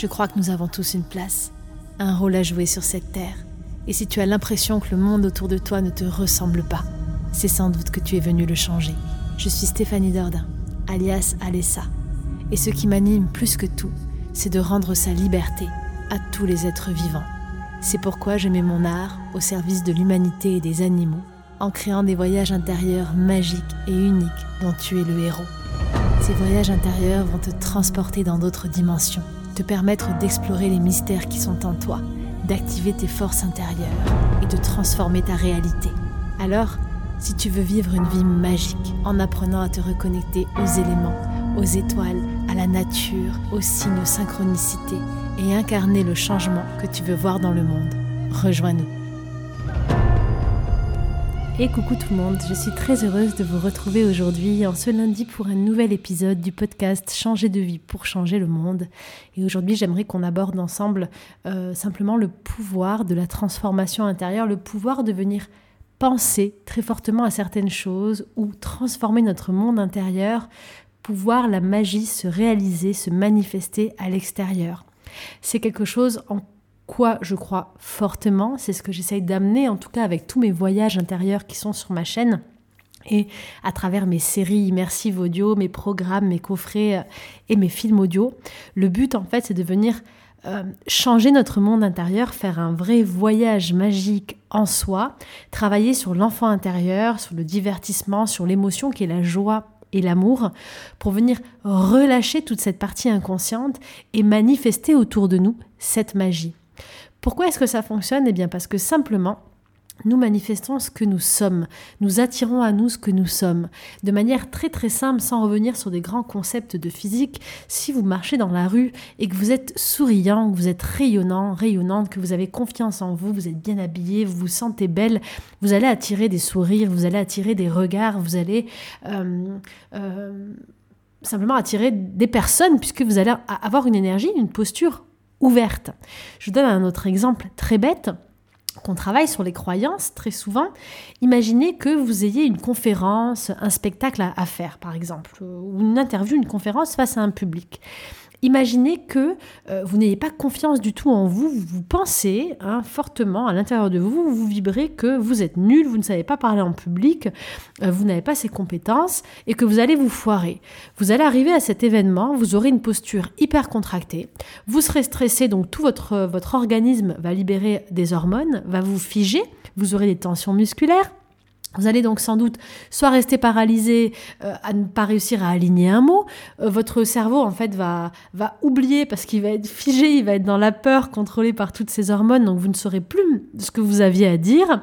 Je crois que nous avons tous une place, un rôle à jouer sur cette terre. Et si tu as l'impression que le monde autour de toi ne te ressemble pas, c'est sans doute que tu es venu le changer. Je suis Stéphanie Dordain, alias Alessa. Et ce qui m'anime plus que tout, c'est de rendre sa liberté à tous les êtres vivants. C'est pourquoi je mets mon art au service de l'humanité et des animaux, en créant des voyages intérieurs magiques et uniques dont tu es le héros. Ces voyages intérieurs vont te transporter dans d'autres dimensions, permettre d'explorer les mystères qui sont en toi, d'activer tes forces intérieures et de transformer ta réalité. Alors, si tu veux vivre une vie magique en apprenant à te reconnecter aux éléments, aux étoiles, à la nature, aux signes synchronicité et incarner le changement que tu veux voir dans le monde, rejoins-nous. Et coucou tout le monde, je suis très heureuse de vous retrouver aujourd'hui en ce lundi pour un nouvel épisode du podcast Changer de vie pour changer le monde. Et aujourd'hui j'aimerais qu'on aborde ensemble euh, simplement le pouvoir de la transformation intérieure, le pouvoir de venir penser très fortement à certaines choses ou transformer notre monde intérieur pouvoir la magie se réaliser, se manifester à l'extérieur. C'est quelque chose en quoi je crois fortement, c'est ce que j'essaye d'amener en tout cas avec tous mes voyages intérieurs qui sont sur ma chaîne et à travers mes séries immersives audio, mes programmes, mes coffrets euh, et mes films audio. Le but en fait c'est de venir euh, changer notre monde intérieur, faire un vrai voyage magique en soi, travailler sur l'enfant intérieur, sur le divertissement, sur l'émotion qui est la joie et l'amour, pour venir relâcher toute cette partie inconsciente et manifester autour de nous cette magie. Pourquoi est-ce que ça fonctionne? Eh bien parce que simplement, nous manifestons ce que nous sommes, nous attirons à nous ce que nous sommes. De manière très très simple, sans revenir sur des grands concepts de physique, si vous marchez dans la rue et que vous êtes souriant, que vous êtes rayonnant, rayonnante, que vous avez confiance en vous, vous êtes bien habillé, vous vous sentez belle, vous allez attirer des sourires, vous allez attirer des regards, vous allez... Euh, euh, simplement attirer des personnes puisque vous allez avoir une énergie, une posture ouverte. Je vous donne un autre exemple très bête qu'on travaille sur les croyances très souvent, imaginez que vous ayez une conférence, un spectacle à, faire par exemple, ou une interview, une conférence face à un public. Imaginez que euh, vous n'ayez pas confiance du tout en vous, vous pensez hein, fortement à l'intérieur de vous, vous vibrez que vous êtes nul, vous ne savez pas parler en public, euh, vous n'avez pas ces compétences et que vous allez vous foirer. Vous allez arriver à cet événement, vous aurez une posture hyper contractée, vous serez stressé, donc tout votre, votre organisme va libérer des hormones, va vous figer, vous aurez des tensions musculaires. Vous allez donc sans doute soit rester paralysé euh, à ne pas réussir à aligner un mot, euh, votre cerveau en fait va, va oublier parce qu'il va être figé, il va être dans la peur contrôlé par toutes ces hormones, donc vous ne saurez plus ce que vous aviez à dire.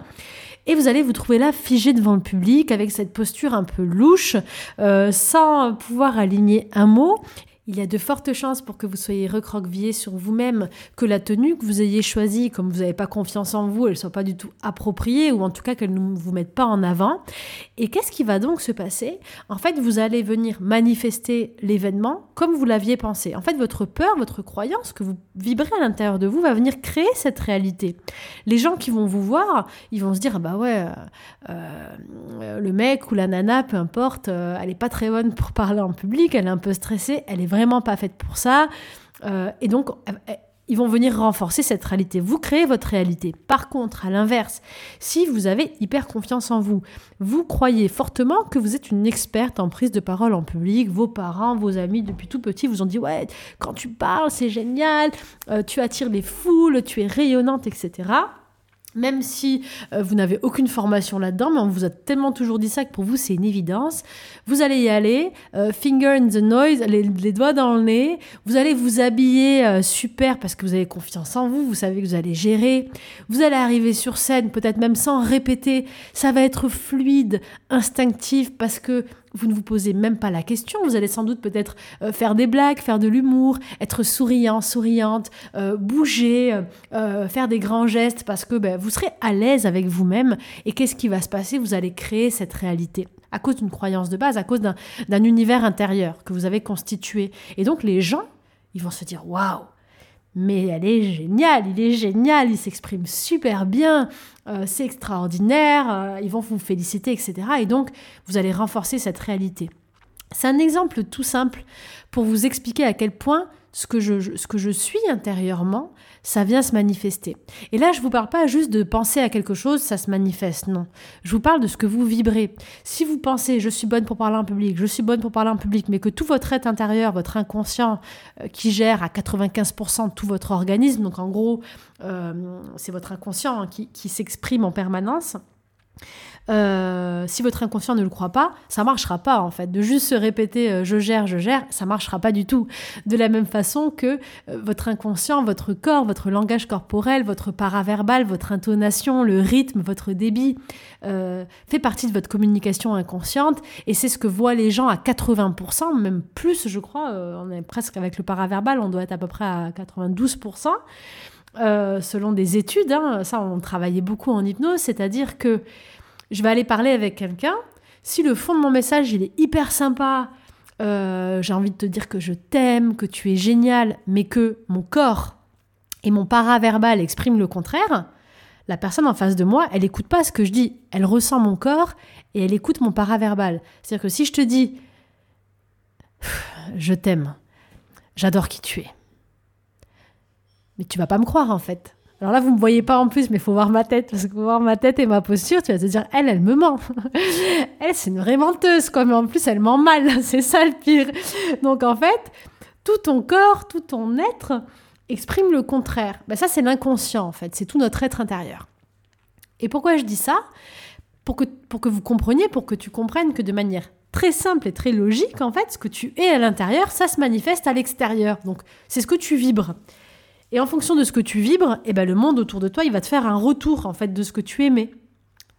Et vous allez vous trouver là figé devant le public avec cette posture un peu louche, euh, sans pouvoir aligner un mot. Il y a de fortes chances pour que vous soyez recroquevillé sur vous-même, que la tenue que vous ayez choisie, comme vous n'avez pas confiance en vous, elle ne soit pas du tout appropriée, ou en tout cas qu'elle ne vous mette pas en avant. Et qu'est-ce qui va donc se passer? En fait, vous allez venir manifester l'événement comme vous l'aviez pensé. En fait, votre peur, votre croyance que vous vibrez à l'intérieur de vous va venir créer cette réalité. Les gens qui vont vous voir, ils vont se dire, ah bah ouais, euh, euh, le mec ou la nana, peu importe, euh, elle n'est pas très bonne pour parler en public, elle est un peu stressée, elle est vraiment vraiment pas faite pour ça. Euh, et donc, euh, euh, ils vont venir renforcer cette réalité. Vous créez votre réalité. Par contre, à l'inverse, si vous avez hyper confiance en vous, vous croyez fortement que vous êtes une experte en prise de parole en public, vos parents, vos amis depuis tout petit vous ont dit ouais, quand tu parles, c'est génial, tu attires les foules, tu es rayonnante, etc même si euh, vous n'avez aucune formation là-dedans, mais on vous a tellement toujours dit ça que pour vous c'est une évidence. Vous allez y aller, euh, finger in the noise, les, doigts dans le nez. Vous allez vous habiller euh, super parce que vous avez confiance en vous, vous savez que vous allez gérer. Vous allez arriver sur scène, peut-être même sans répéter. Ça va être fluide, instinctif parce que vous ne vous posez même pas la question. Vous allez sans doute peut-être euh, faire des blagues, faire de l'humour, être souriant, souriante, euh, bouger, euh, faire des grands gestes parce que ben, vous serez à l'aise avec vous-même. Et qu'est-ce qui va se passer? Vous allez créer cette réalité à cause d'une croyance de base, à cause d'un univers intérieur que vous avez constitué. Et donc les gens, ils vont se dire waouh mais elle est géniale, il est génial, il s'exprime super bien, euh, c'est extraordinaire, euh, ils vont vous féliciter, etc. Et donc, vous allez renforcer cette réalité. C'est un exemple tout simple pour vous expliquer à quel point ce que je, ce que je suis intérieurement, ça vient se manifester. Et là, je ne vous parle pas juste de penser à quelque chose, ça se manifeste, non. Je vous parle de ce que vous vibrez. Si vous pensez, je suis bonne pour parler en public, je suis bonne pour parler en public, mais que tout votre être intérieur, votre inconscient, euh, qui gère à 95% tout votre organisme, donc en gros, euh, c'est votre inconscient qui, qui s'exprime en permanence, euh, si votre inconscient ne le croit pas, ça marchera pas en fait. De juste se répéter euh, je gère, je gère, ça marchera pas du tout. De la même façon que euh, votre inconscient, votre corps, votre langage corporel, votre paraverbal, votre intonation, le rythme, votre débit fait partie de votre communication inconsciente et c'est ce que voient les gens à 80%, même plus je crois. on est presque avec le paraverbal, on doit être à peu près à 92%. Selon des études, hein. ça on travaillait beaucoup en hypnose, c'est-à-dire que je vais aller parler avec quelqu'un. Si le fond de mon message, il est hyper sympa, euh, j'ai envie de te dire que je t'aime, que tu es génial, mais que mon corps et mon paraverbal expriment le contraire, la personne en face de moi, elle n'écoute pas ce que je dis. Elle ressent mon corps et elle écoute mon paraverbal. C'est-à-dire que si je te dis je t'aime, j'adore qui tu es, mais tu vas pas me croire en fait. Alors là, vous me voyez pas en plus, mais faut voir ma tête, parce que voir ma tête et ma posture, tu vas te dire, elle, elle me ment. elle, c'est une vraie menteuse, quoi, mais en plus, elle ment mal, c'est ça le pire. Donc en fait, tout ton corps, tout ton être exprime le contraire. Ben, ça, c'est l'inconscient, en fait, c'est tout notre être intérieur. Et pourquoi je dis ça? Pour que, pour que vous compreniez, pour que tu comprennes que de manière très simple et très logique, en fait, ce que tu es à l'intérieur, ça se manifeste à l'extérieur. Donc, c'est ce que tu vibres. Et en fonction de ce que tu vibres, eh ben, le monde autour de toi, il va te faire un retour en fait de ce que tu aimais.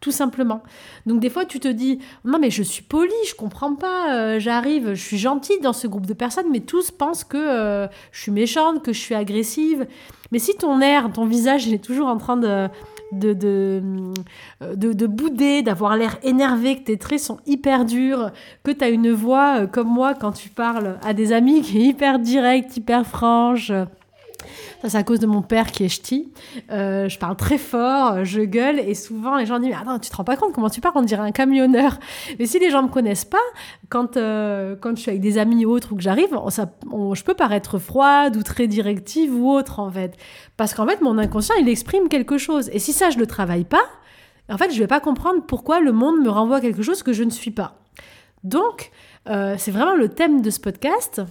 Tout simplement. Donc des fois, tu te dis, non mais je suis polie, je comprends pas, euh, j'arrive, je suis gentille dans ce groupe de personnes, mais tous pensent que euh, je suis méchante, que je suis agressive. Mais si ton air, ton visage, il est toujours en train de, de, de, euh, de, bouder, d'avoir l'air énervé, que tes traits sont hyper durs, que tu as une voix comme moi quand tu parles à des amis qui est hyper directe, hyper franche ça, c'est à cause de mon père qui est ch'ti. Euh, je parle très fort, je gueule, et souvent les gens disent Mais attends, tu te rends pas compte comment tu parles On dirait un camionneur. Mais si les gens me connaissent pas, quand, euh, quand je suis avec des amis ou autres ou que j'arrive, je peux paraître froide ou très directive ou autre, en fait. Parce qu'en fait, mon inconscient, il exprime quelque chose. Et si ça, je le travaille pas, en fait, je vais pas comprendre pourquoi le monde me renvoie quelque chose que je ne suis pas. Donc, euh, c'est vraiment le thème de ce podcast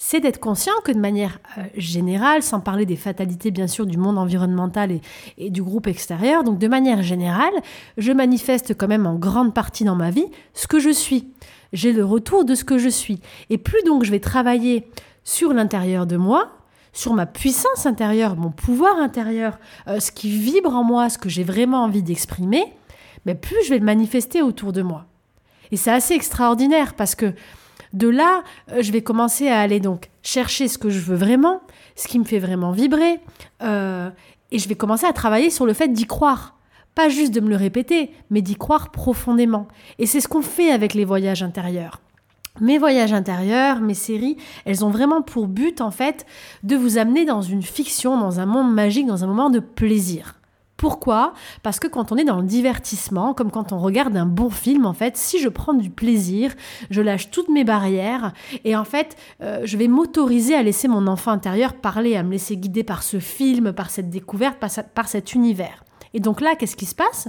c'est d'être conscient que de manière euh, générale, sans parler des fatalités bien sûr du monde environnemental et, du groupe extérieur, donc de manière générale, je manifeste quand même en grande partie dans ma vie ce que je suis. J'ai le retour de ce que je suis. Et plus donc je vais travailler sur l'intérieur de moi, sur ma puissance intérieure, mon pouvoir intérieur, euh, ce qui vibre en moi, ce que j'ai vraiment envie d'exprimer, mais plus je vais le manifester autour de moi. Et c'est assez extraordinaire parce que de là, euh, je vais commencer à aller donc chercher ce que je veux vraiment, ce qui me fait vraiment vibrer, euh, et je vais commencer à travailler sur le fait d'y croire. Pas juste de me le répéter, mais d'y croire profondément. Et c'est ce qu'on fait avec les voyages intérieurs. Mes voyages intérieurs, mes séries, elles ont vraiment pour but en fait de vous amener dans une fiction, dans un monde magique, dans un moment de plaisir. Pourquoi? Parce que quand on est dans le divertissement, comme quand on regarde un bon film, en fait, si je prends du plaisir, je lâche toutes mes barrières et en fait, euh, je vais m'autoriser à laisser mon enfant intérieur parler, à me laisser guider par ce film, par cette découverte, par, cet univers. Et donc là, qu'est-ce qui se passe?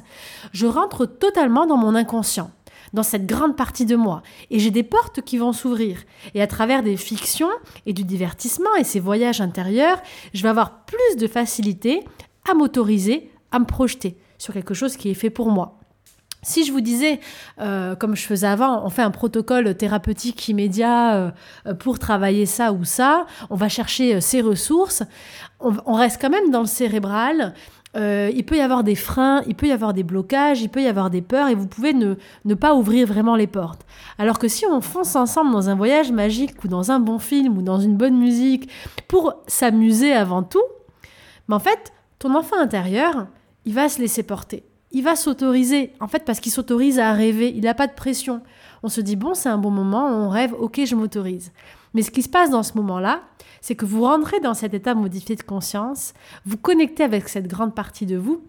Je rentre totalement dans mon inconscient dans cette grande partie de moi. Et j'ai des portes qui vont s'ouvrir. Et à travers des fictions et du divertissement et ces voyages intérieurs, je vais avoir plus de facilité à m'autoriser à me projeter sur quelque chose qui est fait pour moi. Si je vous disais, euh, comme je faisais avant, on fait un protocole thérapeutique immédiat euh, pour travailler ça ou ça, on va chercher euh, ressources, on, reste quand même dans le cérébral, il peut y avoir des freins, il peut y avoir des blocages, il peut y avoir des peurs et vous pouvez ne, ne, pas ouvrir vraiment les portes. Alors que si on fonce ensemble dans un voyage magique ou dans un bon film ou dans une bonne musique pour s'amuser avant tout, mais en fait, ton enfant intérieur, il va se laisser porter. Il va s'autoriser, en fait, parce qu'il s'autorise à rêver, il n'a pas de pression. On se dit, bon, c'est un bon moment, on rêve, ok, je m'autorise. Mais ce qui se passe dans ce moment-là, c'est que vous rentrez dans cet état modifié de conscience, vous connectez avec cette grande partie de vous,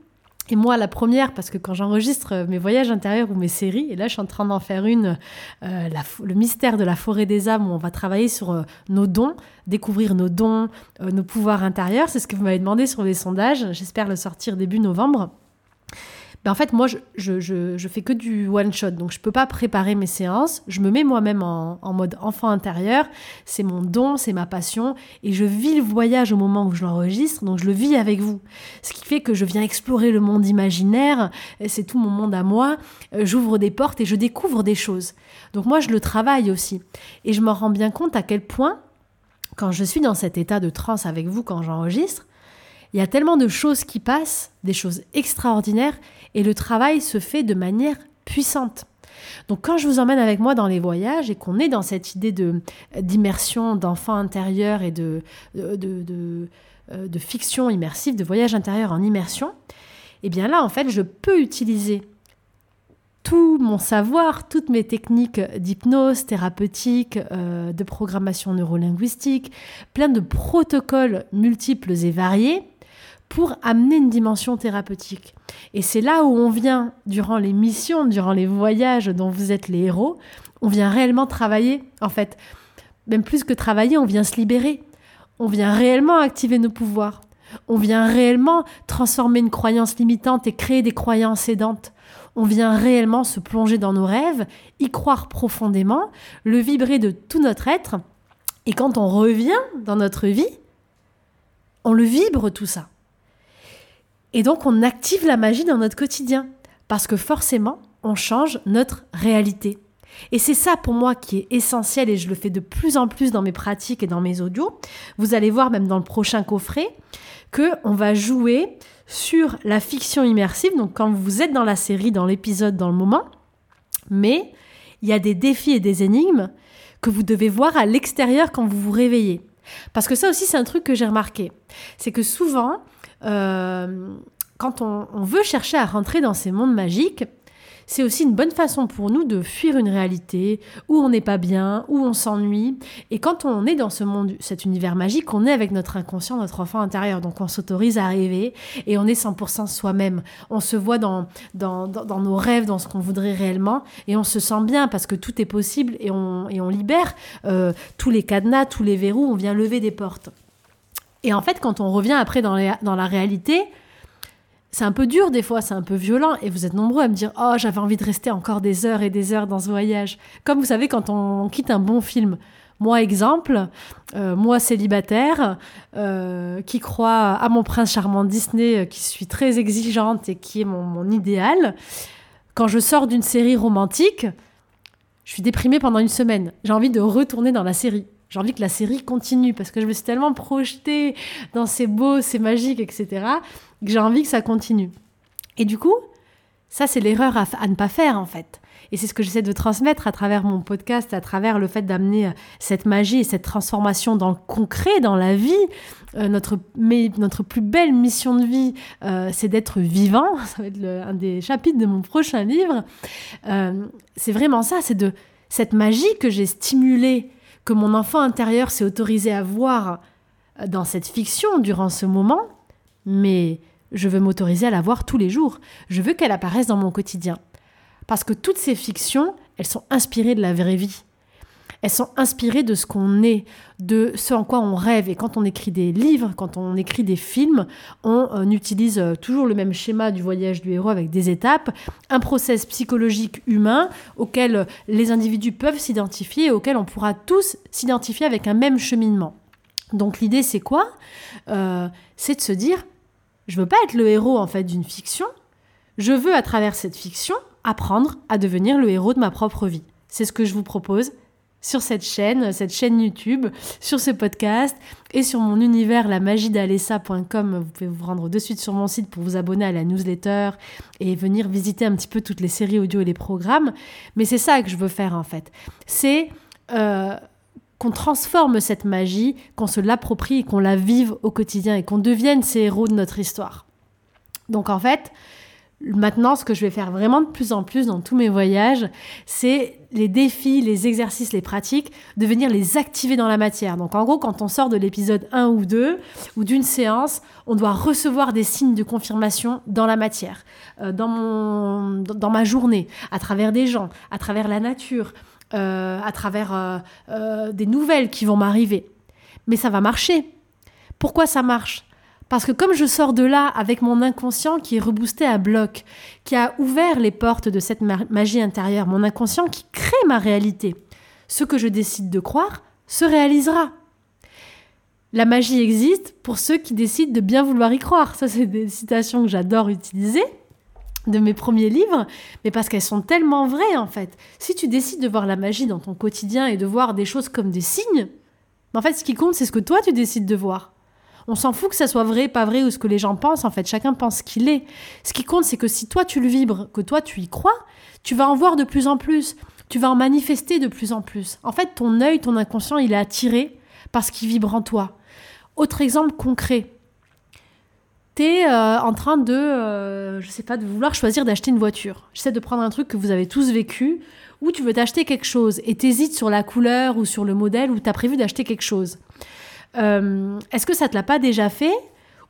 Et moi, la première, parce que quand j'enregistre mes voyages intérieurs ou mes séries, et là je suis en train d'en faire une, euh, le mystère de la forêt des âmes, où on va travailler sur euh, nos dons, découvrir nos dons, euh, nos pouvoirs intérieurs, c'est ce que vous m'avez demandé sur les sondages, j'espère le sortir début novembre. Ben, en fait, moi, je, fais que du one shot, donc je ne peux pas préparer mes séances. Je me mets moi-même en, en, mode enfant intérieur. C'est mon don, c'est ma passion, et je vis le voyage au moment où je l'enregistre, donc je le vis avec vous. Ce qui fait que je viens explorer le monde imaginaire. C'est tout mon monde à moi. Euh, j'ouvre des portes et je découvre des choses. Donc moi, je le travaille aussi, et je me rends bien compte à quel point, quand je suis dans cet état de transe avec vous, quand j'enregistre, il y a tellement de choses qui passent, des choses extraordinaires, et le travail se fait de manière puissante. Donc quand je vous emmène avec moi dans les voyages et qu'on est dans cette idée de d'immersion, d'enfant intérieur et de, de, de, euh, fiction immersive, de voyage intérieur en immersion, eh bien là, en fait, je peux utiliser tout mon savoir, toutes mes techniques d'hypnose thérapeutique, euh, de programmation neurolinguistique, plein de protocoles multiples et variés pour amener une dimension thérapeutique. Et c'est là où on vient, durant les missions, durant les voyages dont vous êtes les héros, on vient réellement travailler, en fait. Même plus que travailler, on vient se libérer. On vient réellement activer nos pouvoirs. On vient réellement transformer une croyance limitante et créer des croyances aidantes. On vient réellement se plonger dans nos rêves, y croire profondément, le vibrer de tout notre être. Et quand on revient dans notre vie, on le vibre tout ça. Et donc on active la magie dans notre quotidien, parce que forcément, on change notre réalité. Et c'est ça pour moi qui est essentiel et je le fais de plus en plus dans mes pratiques et dans mes audios. Vous allez voir même dans le prochain coffret que on va jouer sur la fiction immersive. Donc quand vous êtes dans la série, dans l'épisode, dans le moment, mais il y a des défis et des énigmes que vous devez voir à l'extérieur quand vous vous réveillez. Parce que ça aussi, c'est un truc que j'ai remarqué. C'est que souvent, quand on, veut chercher à rentrer dans ces mondes magiques, c'est aussi une bonne façon pour nous de fuir une réalité où on n'est pas bien, où on s'ennuie. Et quand on est dans ce monde, cet univers magique, on est avec notre inconscient, notre enfant intérieur. Donc on s'autorise à rêver et on est 100% soi-même. On se voit dans, nos rêves, dans ce qu'on voudrait réellement et on se sent bien parce que tout est possible et on, et on libère euh, tous les cadenas, tous les verrous, on vient lever des portes. Et en fait, quand on revient après dans, la réalité, c'est un peu dur des fois, c'est un peu violent, et vous êtes nombreux à me dire Oh, j'avais envie de rester encore des heures et des heures dans ce voyage. Comme vous savez, quand on, quitte un bon film. Moi, exemple, euh, moi célibataire, euh, qui croit à mon prince charmant Disney, euh, qui suis très exigeante et qui est mon idéal, quand je sors d'une série romantique, je suis déprimée pendant une semaine. J'ai envie de retourner dans la série. J'ai envie que la série continue parce que je me suis tellement projetée dans ces beaux, ces magiques, etc., que j'ai envie que ça continue. Et du coup, ça, c'est l'erreur à, ne pas faire, en fait. Et c'est ce que j'essaie de transmettre à travers mon podcast, à travers le fait d'amener euh, cette magie et cette transformation dans le concret, dans la vie. Euh, notre, mais, notre plus belle mission de vie, euh, c'est d'être vivant. Ça va être un des chapitres de mon prochain livre. c'est vraiment ça, c'est de cette magie que j'ai stimulée que mon enfant intérieur s'est autorisé à voir dans cette fiction durant ce moment, mais je veux m'autoriser à la voir tous les jours. Je veux qu'elle apparaisse dans mon quotidien. Parce que toutes ces fictions, elles sont inspirées de la vraie vie. Elles sont inspirées de ce qu'on est, de ce en quoi on rêve. Et quand on écrit des livres, quand on écrit des films, on, euh, utilise euh, toujours le même schéma du voyage du héros avec des étapes, un process psychologique humain auquel les individus peuvent s'identifier et auquel on pourra tous s'identifier avec un même cheminement. Donc l'idée c'est quoi? Euh, C'est de se dire, je veux pas être le héros en fait d'une fiction, je veux à travers cette fiction apprendre à devenir le héros de ma propre vie. C'est ce que je vous propose sur cette chaîne, cette chaîne YouTube, sur ce podcast et sur mon univers lamagidalessa.com. Vous pouvez vous rendre de suite sur mon site pour vous abonner à la newsletter et venir visiter un petit peu toutes les séries audio et les programmes. Mais c'est ça que je veux faire en fait. C'est euh, qu'on transforme cette magie, qu'on se l'approprie et qu'on la vive au quotidien et qu'on devienne ces héros de notre histoire. Donc en fait, Maintenant, ce que je vais faire vraiment de plus en plus dans tous mes voyages, c'est les défis, les exercices, les pratiques, de venir les activer dans la matière. Donc en gros, quand on sort de l'épisode 1 ou 2 ou d'une séance, on doit recevoir des signes de confirmation dans la matière, euh, dans, mon, dans ma journée, à travers des gens, à travers la nature, euh, à travers euh, des nouvelles qui vont m'arriver. Mais ça va marcher. Pourquoi ça marche? Parce que comme je sors de là avec mon inconscient qui est reboosté à bloc, qui a ouvert les portes de cette magie intérieure, mon inconscient qui crée ma réalité, ce que je décide de croire se réalisera. La magie existe pour ceux qui décident de bien vouloir y croire. Ça, c'est des citations que j'adore utiliser de mes premiers livres, mais parce qu'elles sont tellement vraies en fait. Si tu décides de voir la magie dans ton quotidien et de voir des choses comme des signes, en fait, ce qui compte, c'est ce que toi tu décides de voir. On s'en fout que ça soit vrai, pas vrai ou ce que les gens pensent. En fait, chacun pense qu'il est. Ce qui compte, c'est que si toi tu le vibres, que toi tu y crois, tu vas en voir de plus en plus. Tu vas en manifester de plus en plus. En fait, ton œil, ton inconscient, il est attiré parce qu'il vibre en toi. Autre exemple concret. Tu es euh, en train de, euh, je sais pas, de vouloir choisir d'acheter une voiture. J'essaie de prendre un truc que vous avez tous vécu, où tu veux t'acheter quelque chose et t'hésites sur la couleur ou sur le modèle, ou tu as prévu d'acheter quelque chose. Euh, est-ce que ça te l'a pas déjà fait?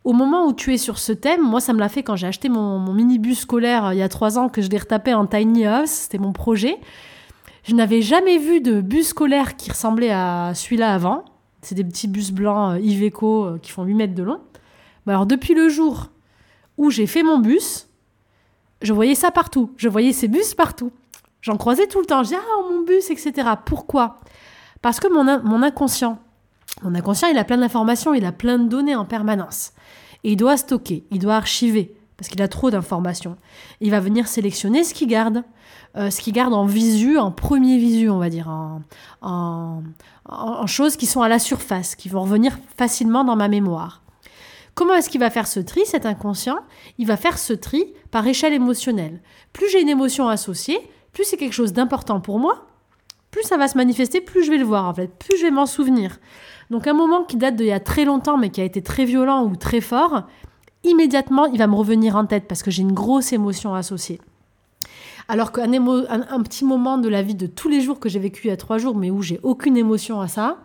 Au moment où tu es sur ce thème, moi ça me l'a fait quand j'ai acheté mon, minibus scolaire euh, il y a trois ans que je l'ai retapé en tiny house, c'était mon projet. Je n'avais jamais vu de bus scolaire qui ressemblait à celui-là avant. C'est des petits bus blancs euh, Iveco qui font 8 mètres de long. alors depuis le jour où j'ai fait mon bus, je voyais ça partout. Je voyais ces bus partout. J'en croisais tout le temps. Je disais, ah, mon bus, etc. Pourquoi? Parce que mon, mon inconscient, mon inconscient, il a plein d'informations, il a plein de données en permanence. Et il doit stocker, il doit archiver, parce qu'il a trop d'informations. Il va venir sélectionner ce qu'il garde, euh, ce qu'il garde en visu, en premier visu, on va dire, en, en, choses qui sont à la surface, qui vont revenir facilement dans ma mémoire. Comment est-ce qu'il va faire ce tri, cet inconscient? Il va faire ce tri par échelle émotionnelle. Plus j'ai une émotion associée, plus c'est quelque chose d'important pour moi, plus ça va se manifester, plus je vais le voir en fait, plus je vais m'en souvenir. Donc un moment qui date d'il y a très longtemps mais qui a été très violent ou très fort, immédiatement il va me revenir en tête parce que j'ai une grosse émotion associée. Alors qu'un un, petit moment de la vie de tous les jours que j'ai vécu il y a trois jours mais où j'ai aucune émotion à ça,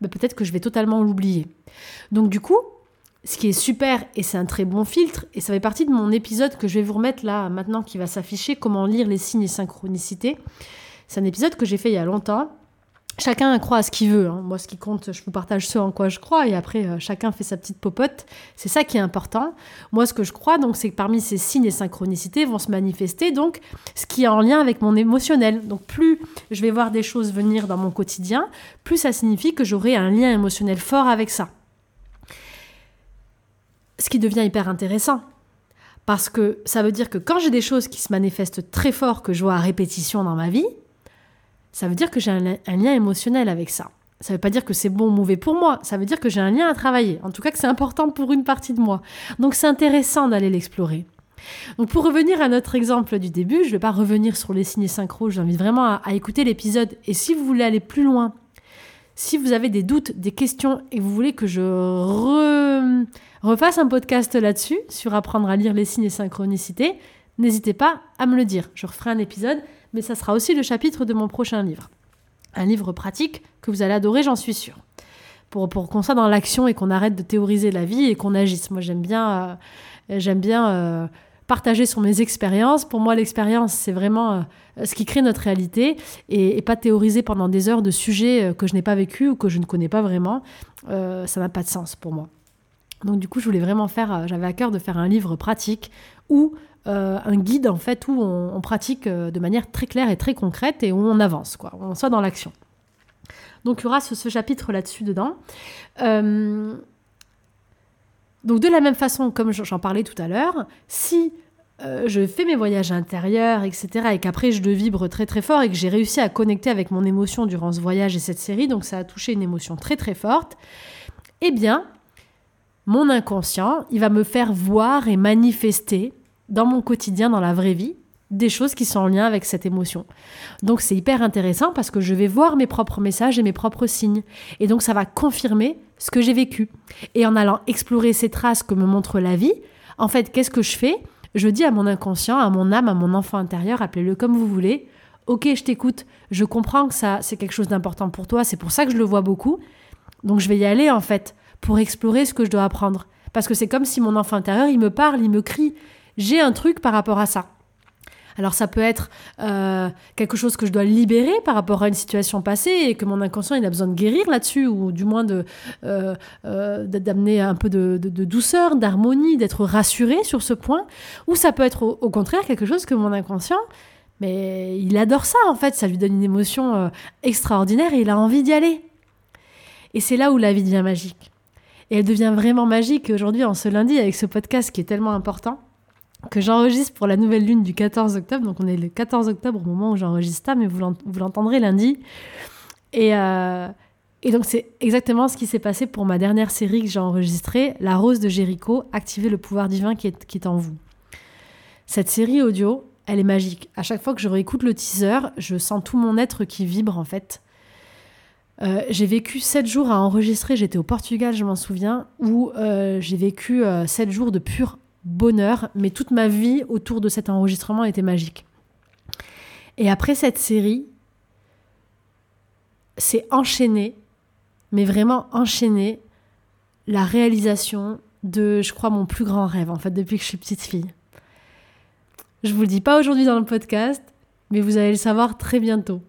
ben, peut-être que je vais totalement l'oublier. Donc du coup, ce qui est super et c'est un très bon filtre, et ça fait partie de mon épisode que je vais vous remettre là maintenant qui va s'afficher, comment lire les signes et synchronicités. C'est un épisode que j'ai fait il y a longtemps. Chacun croit à ce qu'il veut. Hein. Moi, ce qui compte, je vous partage ce en quoi je crois, et après, euh, chacun fait sa petite popote. C'est ça qui est important. Moi, ce que je crois, donc, c'est que parmi ces signes et synchronicités vont se manifester, donc, ce qui est en lien avec mon émotionnel. Donc, plus je vais voir des choses venir dans mon quotidien, plus ça signifie que j'aurai un lien émotionnel fort avec ça. Ce qui devient hyper intéressant. Parce que ça veut dire que quand j'ai des choses qui se manifestent très fort, que je vois à répétition dans ma vie, ça veut dire que j'ai un, lien émotionnel avec ça. Ça ne veut pas dire que c'est bon ou mauvais pour moi, ça veut dire que j'ai un lien à travailler. En tout cas, que c'est important pour une partie de moi. Donc c'est intéressant d'aller l'explorer. Donc pour revenir à notre exemple du début, je ne vais pas revenir sur les signes synchro, j'invite vraiment à, écouter l'épisode. Et si vous voulez aller plus loin, si vous avez des doutes, des questions et vous voulez que je refasse un podcast là-dessus, sur apprendre à lire les signes et synchronicités, n'hésitez pas à me le dire. Je referai un épisode mais ça sera aussi le chapitre de mon prochain livre. Un livre pratique que vous allez adorer, j'en suis sûre. Pour, pour qu'on soit dans l'action et qu'on arrête de théoriser la vie et qu'on agisse. Moi, j'aime bien, euh, j'aime bien euh, partager sur mes expériences. Pour moi, l'expérience, c'est vraiment euh, ce qui crée notre réalité et, et, pas théoriser pendant des heures de sujets que je n'ai pas vécu ou que je ne connais pas vraiment. ça n'a pas de sens pour moi. Donc du coup, je voulais vraiment faire, j'avais à cœur de faire un livre pratique où euh, un guide en fait où on, pratique euh, de manière très claire et très concrète et où on avance, quoi, on soit dans l'action. Donc il y aura ce, chapitre là-dessus dedans. Euh, donc de la même façon, comme j'en parlais tout à l'heure, si je fais mes voyages intérieurs, etc., et qu'après je le vibre très très fort et que j'ai réussi à connecter avec mon émotion durant ce voyage et cette série, donc ça a touché une émotion très très forte, eh bien, mon inconscient, il va me faire voir et manifester dans mon quotidien, dans la vraie vie, des choses qui sont en lien avec cette émotion. Donc c'est hyper intéressant parce que je vais voir mes propres messages et mes propres signes. Et donc ça va confirmer ce que j'ai vécu. Et en allant explorer ces traces que me montre la vie, en fait, qu'est-ce que je fais? Je dis à mon inconscient, à mon âme, à mon enfant intérieur, appelez-le comme vous voulez, ok, je t'écoute, je comprends que ça, c'est quelque chose d'important pour toi, c'est pour ça que je le vois beaucoup, donc je vais y aller en fait, pour explorer ce que je dois apprendre. Parce que c'est comme si mon enfant intérieur, il me parle, il me crie, j'ai un truc par rapport à ça. Alors ça peut être euh, quelque chose que je dois libérer par rapport à une situation passée et que mon inconscient il a besoin de guérir là-dessus ou du moins de euh, euh, d'amener un peu de, douceur, d'harmonie, d'être rassuré sur ce point. Ou ça peut être au, contraire quelque chose que mon inconscient mais il adore ça en fait, ça lui donne une émotion extraordinaire et il a envie d'y aller. Et c'est là où la vie devient magique. Et elle devient vraiment magique aujourd'hui, en ce lundi, avec ce podcast qui est tellement important, que j'enregistre pour la nouvelle lune du 14 octobre. Donc on est le 14 octobre au moment où j'enregistre ça, mais vous l'entendrez lundi. Et, euh, et donc c'est exactement ce qui s'est passé pour ma dernière série que j'ai enregistrée, La Rose de Jéricho, Activer le pouvoir divin qui est, en vous. Cette série audio, elle est magique. À chaque fois que je réécoute le teaser, je sens tout mon être qui vibre en fait. Euh, j'ai vécu sept jours à enregistrer, j'étais au Portugal, je m'en souviens, où euh, j'ai vécu euh, sept jours de pur bonheur, mais toute ma vie autour de cet enregistrement était magique. Et après cette série, c'est enchaîné, mais vraiment enchaîné, la réalisation de, je crois, mon plus grand rêve, en fait, depuis que je suis petite fille. Je vous le dis pas aujourd'hui dans le podcast, mais vous allez le savoir très bientôt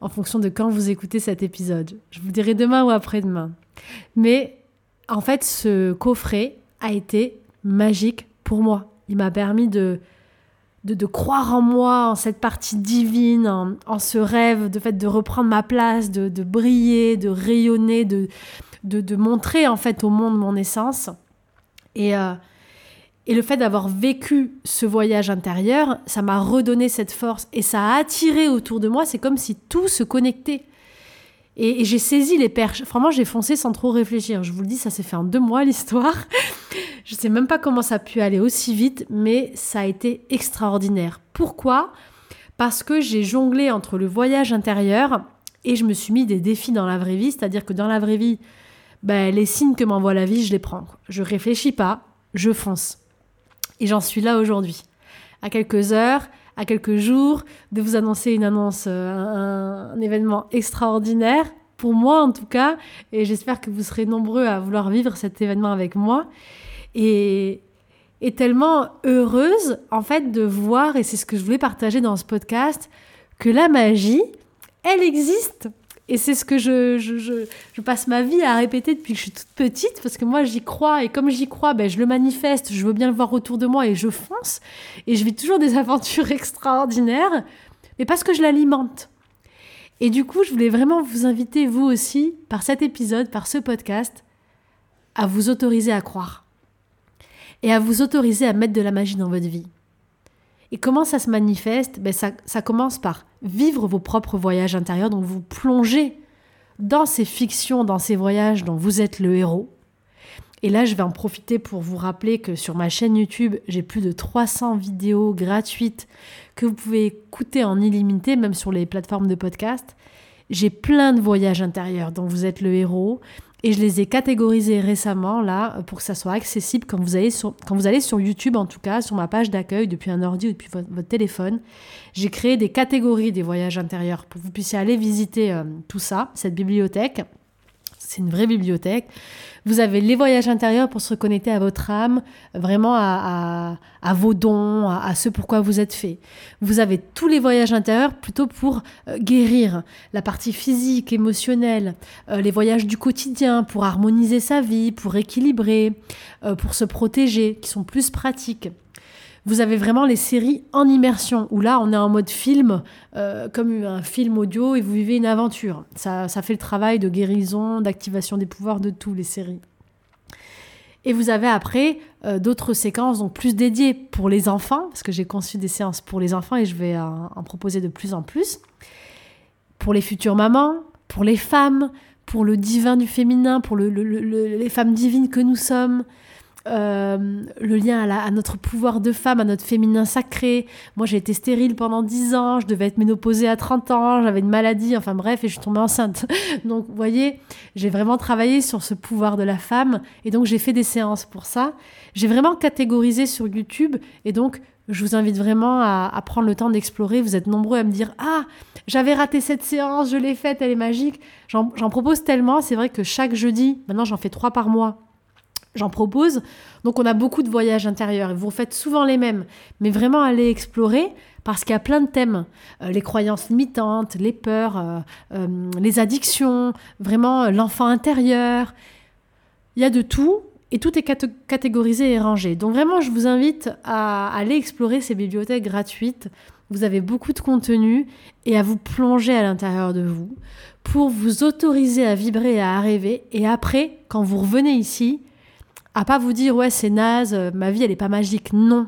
en fonction de quand vous écoutez cet épisode. Je vous dirai demain ou après-demain. Mais en fait, ce coffret a été magique pour moi. Il m'a permis de, de, croire en moi, en cette partie divine, en, ce rêve, de fait de reprendre ma place, de, briller, de rayonner, de, de, montrer en fait au monde mon essence. Et, euh, et le fait d'avoir vécu ce voyage intérieur, ça m'a redonné cette force et ça a attiré autour de moi. C'est comme si tout se connectait. Et, j'ai saisi les perches. Vraiment, j'ai foncé sans trop réfléchir. Je vous le dis, ça s'est fait en deux mois l'histoire. Je sais même pas comment ça a pu aller aussi vite, mais ça a été extraordinaire. Pourquoi? Parce que j'ai jonglé entre le voyage intérieur et je me suis mis des défis dans la vraie vie. C'est-à-dire que dans la vraie vie, ben, les signes que m'envoie la vie, je les prends. Je réfléchis pas, je fonce. Et j'en suis là aujourd'hui. À quelques heures, à quelques jours de vous annoncer une annonce, euh, un, événement extraordinaire, pour moi en tout cas, et j'espère que vous serez nombreux à vouloir vivre cet événement avec moi. Et, tellement heureuse en fait de voir, et c'est ce que je voulais partager dans ce podcast, que la magie, elle existe. Et c'est ce que je, je, je, passe ma vie à répéter depuis que je suis toute petite, parce que moi j'y crois, et comme j'y crois, ben, je le manifeste, je veux bien le voir autour de moi, et je fonce, et je vis toujours des aventures extraordinaires, mais parce que je l'alimente. Et du coup, je voulais vraiment vous inviter, vous aussi, par cet épisode, par ce podcast, à vous autoriser à croire, et à vous autoriser à mettre de la magie dans votre vie. Et comment ça se manifeste? Ben ça, ça commence par vivre vos propres voyages intérieurs, donc vous plongez dans ces fictions, dans ces voyages dont vous êtes le héros. Et là, je vais en profiter pour vous rappeler que sur ma chaîne YouTube, j'ai plus de 300 vidéos gratuites que vous pouvez écouter en illimité, même sur les plateformes de podcast. J'ai plein de voyages intérieurs dont vous êtes le héros. Et je les ai catégorisés récemment, là, pour que ça soit accessible quand vous allez sur, YouTube, en tout cas, sur ma page d'accueil, depuis un ordi ou depuis votre, téléphone. J'ai créé des catégories des voyages intérieurs pour que vous puissiez aller visiter euh, tout ça, cette bibliothèque. C'est une vraie bibliothèque. Vous avez les voyages intérieurs pour se reconnecter à votre âme, vraiment à, vos dons, à, ce pourquoi vous êtes fait. Vous avez tous les voyages intérieurs plutôt pour euh, guérir la partie physique, émotionnelle, euh, les voyages du quotidien pour harmoniser sa vie, pour équilibrer, euh, pour se protéger, qui sont plus pratiques vous avez vraiment les séries en immersion, où là, on est en mode film, euh, comme un film audio, et vous vivez une aventure. Ça, ça fait le travail de guérison, d'activation des pouvoirs de tous les séries. Et vous avez après euh, d'autres séquences, donc plus dédiées pour les enfants, parce que j'ai conçu des séances pour les enfants et je vais en, proposer de plus en plus. Pour les futures mamans, pour les femmes, pour le divin du féminin, pour les femmes divines que nous sommes, euh, le lien à, notre pouvoir de femme, à notre féminin sacré. Moi, j'ai été stérile pendant 10 ans, je devais être ménopausée à 30 ans, j'avais une maladie, enfin bref, et je suis tombée enceinte. Donc, vous voyez, J'ai vraiment travaillé sur ce pouvoir de la femme et donc j'ai fait des séances pour ça. J'ai vraiment catégorisé sur YouTube et donc je vous invite vraiment à, prendre le temps d'explorer. Vous êtes nombreux à me dire Ah, j'avais raté cette séance, je l'ai faite, elle est magique. J'en propose tellement. C'est vrai que chaque jeudi, maintenant j'en fais trois par mois, j'en propose. Donc on a beaucoup de voyages intérieurs vous faites souvent les mêmes. Mais vraiment aller explorer parce qu'il y a plein de thèmes. Euh, les croyances limitantes, les peurs, euh, euh, les addictions, vraiment l'enfant intérieur. Il y a de tout et tout est catégorisé et rangé. Donc vraiment, je vous invite à aller explorer ces bibliothèques gratuites. Vous avez beaucoup de contenu et à vous plonger à l'intérieur de vous pour vous autoriser à vibrer et à rêver. Et après, quand vous revenez ici, à pas vous dire ouais c'est naze, ma vie elle est pas magique. Non,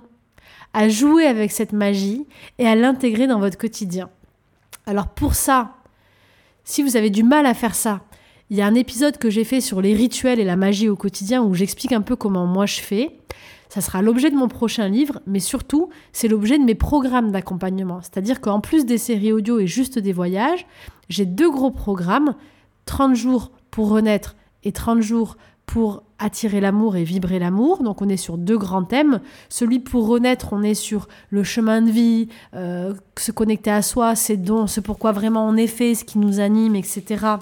à jouer avec cette magie et à l'intégrer dans votre quotidien. Alors pour ça, si vous avez du mal à faire ça, il y a un épisode que j'ai fait sur les rituels et la magie au quotidien où j'explique un peu comment moi je fais. Ça sera l'objet de mon prochain livre, mais surtout, c'est l'objet de mes programmes d'accompagnement. C'est-à-dire qu'en plus des séries audio et juste des voyages, j'ai deux gros programmes 30 jours pour renaître et 30 jours pour attirer l'amour et vibrer l'amour. Donc on est sur deux grands thèmes. Celui pour renaître, on est sur le chemin de vie, euh, se connecter à soi, ses dons, ce pourquoi vraiment on est fait, ce qui nous anime, etc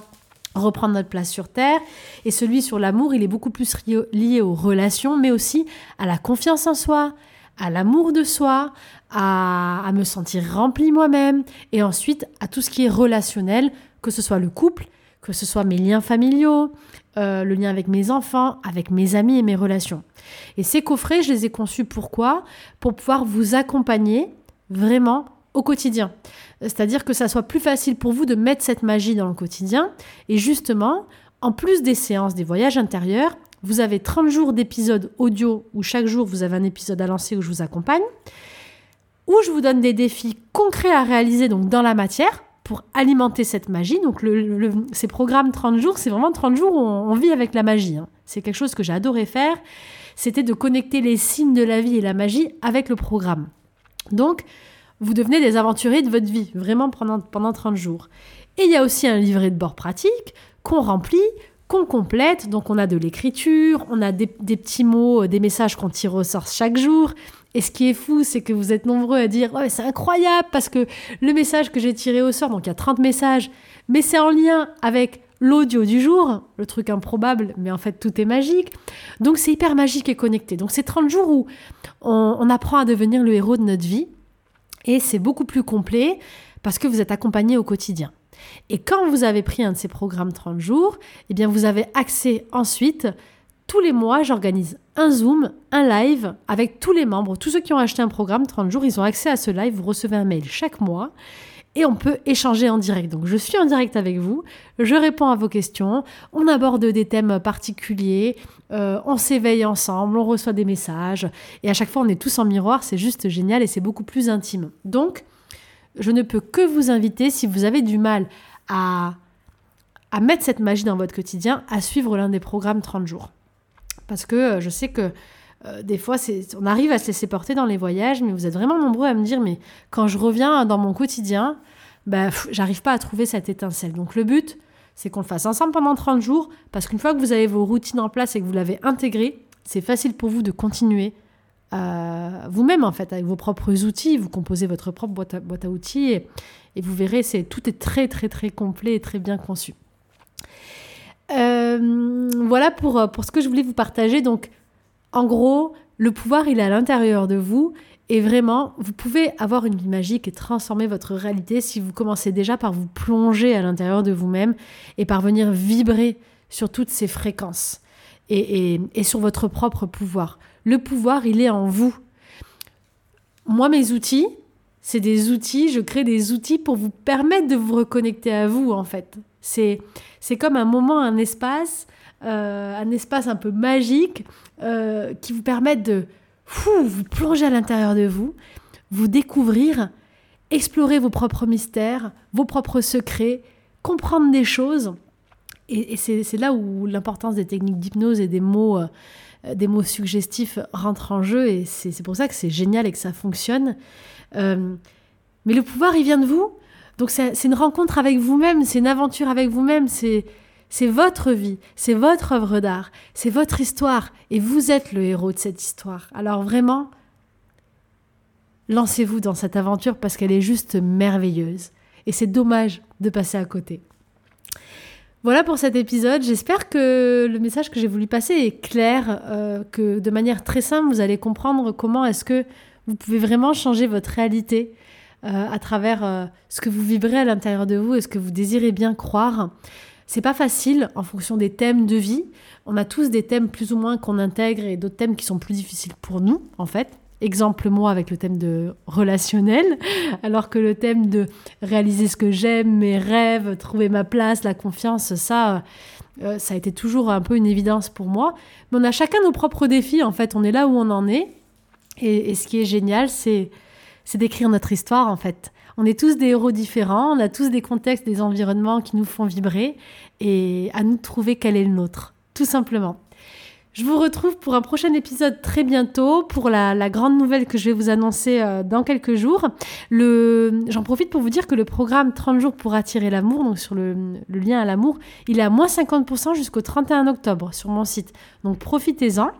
reprendre notre place sur Terre. Et celui sur l'amour, il est beaucoup plus lié aux relations, mais aussi à la confiance en soi, à l'amour de soi, à, me sentir rempli moi-même, et ensuite à tout ce qui est relationnel, que ce soit le couple, que ce soit mes liens familiaux, euh, le lien avec mes enfants, avec mes amis et mes relations. Et ces coffrets, je les ai conçus pourquoi? Pour pouvoir vous accompagner vraiment au quotidien. C'est-à-dire que ça soit plus facile pour vous de mettre cette magie dans le quotidien. Et justement, en plus des séances des voyages intérieurs, vous avez 30 jours d'épisodes audio où chaque jour vous avez un épisode à lancer où je vous accompagne, où je vous donne des défis concrets à réaliser donc dans la matière pour alimenter cette magie. Donc le, ces programmes 30 jours, c'est vraiment 30 jours où on, vit avec la magie. Hein. C'est quelque chose que j'ai adoré faire. C'était de connecter les signes de la vie et la magie avec le programme. Donc, vous devenez des aventuriers de votre vie, vraiment pendant, pendant 30 jours. Et il y a aussi un livret de bord pratique qu'on remplit, qu'on complète. Donc on a de l'écriture, on a des, petits mots, euh, des messages qu'on tire au sort chaque jour. Et ce qui est fou, c'est que vous êtes nombreux à dire ouais, c'est incroyable parce que le message que j'ai tiré au sort, donc il y a 30 messages, mais c'est en lien avec l'audio du jour, le truc improbable, mais en fait tout est magique. Donc c'est hyper magique et connecté. Donc c'est 30 jours où on apprend à devenir le héros de notre vie et c'est beaucoup plus complet parce que vous êtes accompagné au quotidien. Et quand vous avez pris un de ces programmes 30 jours, eh bien vous avez accès ensuite tous les mois, j'organise un Zoom, un live avec tous les membres, tous ceux qui ont acheté un programme 30 jours, ils ont accès à ce live, vous recevez un mail chaque mois et on peut échanger en direct. Donc je suis en direct avec vous, je réponds à vos questions, on aborde des thèmes particuliers, euh, on s'éveille ensemble, on reçoit des messages, et à chaque fois on est tous en miroir, c'est juste génial et c'est beaucoup plus intime. Donc je ne peux que vous inviter, si vous avez du mal à, à mettre cette magie dans votre quotidien, à suivre l'un des programmes 30 jours. Parce que euh, je sais que euh, des fois, on arrive à se laisser porter dans les voyages, mais vous êtes vraiment nombreux à me dire, mais quand je reviens dans mon quotidien, bah, j'arrive pas à trouver cette étincelle. Donc le but, c'est qu'on le fasse ensemble pendant 30 jours, parce qu'une fois que vous avez vos routines en place et que vous l'avez intégré, c'est facile pour vous de continuer euh, vous-même, en fait, avec vos propres outils. Vous composez votre propre boîte à, outils et, vous verrez, c'est, tout est très, très, très complet et très bien conçu. Euh, voilà pour, pour ce que je voulais vous partager. Donc, en gros, le pouvoir, il est à l'intérieur de vous. Et vraiment, vous pouvez avoir une vie magique et transformer votre réalité si vous commencez déjà par vous plonger à l'intérieur de vous-même et parvenir vibrer sur toutes ces fréquences et, et, sur votre propre pouvoir. Le pouvoir, il est en vous. Moi, mes outils, c'est des outils, je crée des outils pour vous permettre de vous reconnecter à vous, en fait. C'est comme un moment, un espace euh, un espace un peu magique euh, qui vous permette de vous plonger à l'intérieur de vous, vous découvrir, explorer vos propres mystères, vos propres secrets, comprendre des choses. Et, c'est là où l'importance des techniques d'hypnose et des mots, euh, des mots suggestifs rentre en jeu. Et c'est pour ça que c'est génial et que ça fonctionne. mais le pouvoir, il vient de vous. Donc c'est une rencontre avec vous-même, c'est une aventure avec vous-même, c'est votre vie, c'est votre œuvre d'art, c'est votre histoire et vous êtes le héros de cette histoire. Alors vraiment, lancez-vous dans cette aventure parce qu'elle est juste merveilleuse. Et c'est dommage de passer à côté. Voilà pour cet épisode. J'espère que le message que j'ai voulu passer est clair, euh, que de manière très simple, vous allez comprendre comment est-ce que vous pouvez vraiment changer votre réalité euh, à travers euh, ce que vous vibrez à l'intérieur de vous et ce que vous désirez bien croire. C'est pas facile en fonction des thèmes de vie. On a tous des thèmes plus ou moins qu'on intègre et d'autres thèmes qui sont plus difficiles pour nous, en fait. Exemple moi avec le thème de relationnel, alors que le thème de réaliser ce que j'aime, mes rêves, trouver ma place, la confiance, ça, euh, ça a été toujours un peu une évidence pour moi. Mais on a chacun nos propres défis, en fait. On est là où on en est. Et, et ce qui est génial, c'est c'est d'écrire notre histoire en fait. On est tous des héros différents, on a tous des contextes, des environnements qui nous font vibrer et à nous de trouver quel est le nôtre, tout simplement. Je vous retrouve pour un prochain épisode très bientôt pour la, grande nouvelle que je vais vous annoncer euh, dans quelques jours. J'en profite pour vous dire que le programme 30 jours pour attirer l'amour, donc sur le, le lien à l'amour, il est à moins 50% jusqu'au 31 octobre sur mon site. Donc profitez-en.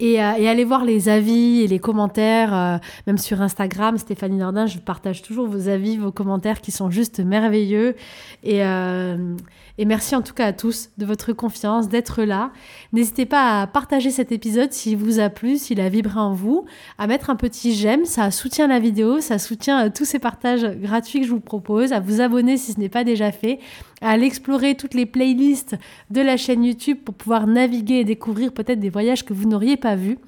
Et, euh, et, allez voir les avis et les commentaires, euh, même sur Instagram, Stéphanie Nordin, je partage toujours vos avis, vos commentaires qui sont juste merveilleux. Et, euh, et merci en tout cas à tous de votre confiance, d'être là. N'hésitez pas à partager cet épisode s'il vous a plu, s'il a vibré en vous, à mettre un petit j'aime, ça soutient la vidéo, ça soutient tous ces partages gratuits que je vous propose, à vous abonner si ce n'est pas déjà fait, à explorer toutes les playlists de la chaîne YouTube pour pouvoir naviguer et découvrir peut-être des voyages que vous n'auriez pas vus.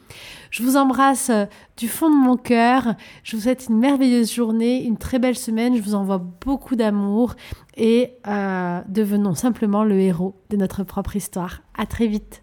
Je vous embrasse euh, du fond de mon cœur. Je vous souhaite une merveilleuse journée, une très belle semaine. Je vous envoie beaucoup d'amour et euh, devenons simplement le héros de notre propre histoire. À très vite.